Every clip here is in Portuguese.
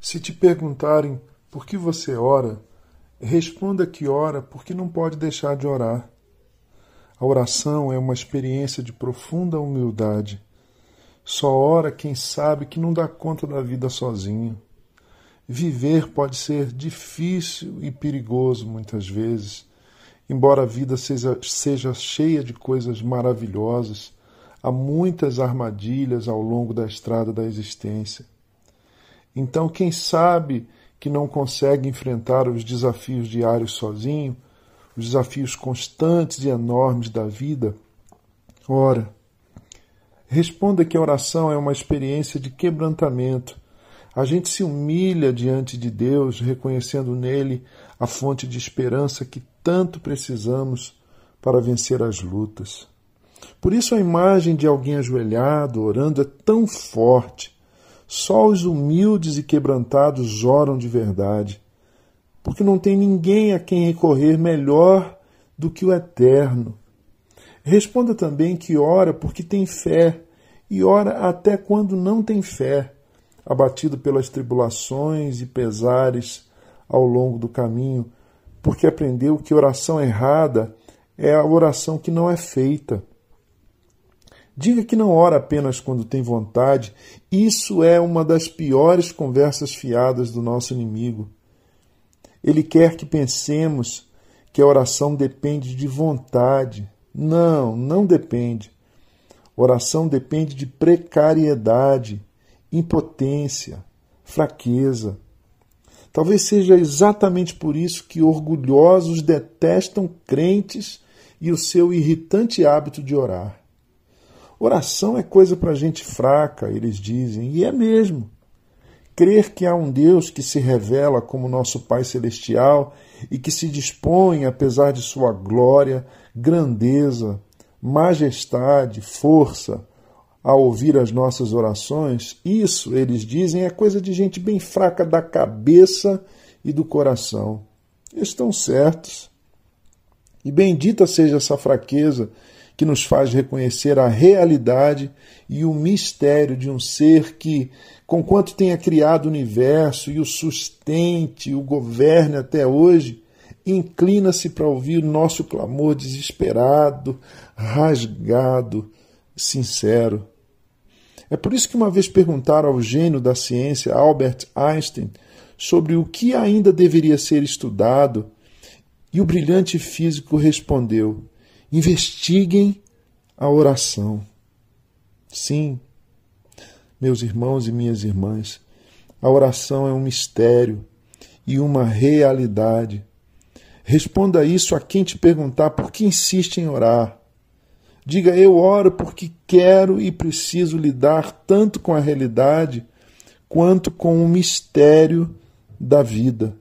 Se te perguntarem por que você ora, responda que ora porque não pode deixar de orar. A oração é uma experiência de profunda humildade. Só ora quem sabe que não dá conta da vida sozinho. Viver pode ser difícil e perigoso muitas vezes. Embora a vida seja, seja cheia de coisas maravilhosas, há muitas armadilhas ao longo da estrada da existência. Então, quem sabe que não consegue enfrentar os desafios diários sozinho, os desafios constantes e enormes da vida, ora, responda que a oração é uma experiência de quebrantamento. A gente se humilha diante de Deus, reconhecendo nele a fonte de esperança que tanto precisamos para vencer as lutas. Por isso a imagem de alguém ajoelhado, orando, é tão forte só os humildes e quebrantados oram de verdade, porque não tem ninguém a quem recorrer melhor do que o Eterno. Responda também que ora porque tem fé, e ora até quando não tem fé, abatido pelas tribulações e pesares ao longo do caminho, porque aprendeu que oração errada é a oração que não é feita. Diga que não ora apenas quando tem vontade. Isso é uma das piores conversas fiadas do nosso inimigo. Ele quer que pensemos que a oração depende de vontade. Não, não depende. Oração depende de precariedade, impotência, fraqueza. Talvez seja exatamente por isso que orgulhosos detestam crentes e o seu irritante hábito de orar. Oração é coisa para gente fraca, eles dizem, e é mesmo. Crer que há um Deus que se revela como nosso Pai Celestial e que se dispõe, apesar de sua glória, grandeza, majestade, força, a ouvir as nossas orações, isso, eles dizem, é coisa de gente bem fraca da cabeça e do coração. Estão certos. E bendita seja essa fraqueza que nos faz reconhecer a realidade e o mistério de um ser que, conquanto tenha criado o universo e o sustente, o governe até hoje, inclina-se para ouvir o nosso clamor desesperado, rasgado, sincero. É por isso que uma vez perguntaram ao gênio da ciência, Albert Einstein, sobre o que ainda deveria ser estudado, e o brilhante físico respondeu: Investiguem a oração. Sim, meus irmãos e minhas irmãs, a oração é um mistério e uma realidade. Responda isso a quem te perguntar por que insiste em orar. Diga: Eu oro porque quero e preciso lidar tanto com a realidade quanto com o mistério da vida.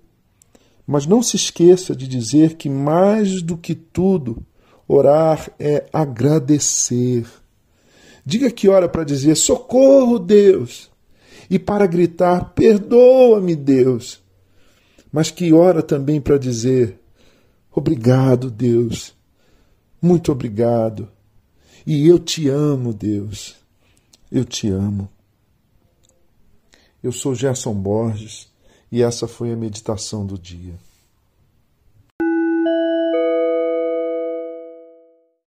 Mas não se esqueça de dizer que, mais do que tudo, Orar é agradecer. Diga que ora para dizer socorro, Deus, e para gritar perdoa-me, Deus. Mas que ora também para dizer obrigado, Deus, muito obrigado. E eu te amo, Deus, eu te amo. Eu sou Gerson Borges e essa foi a meditação do dia.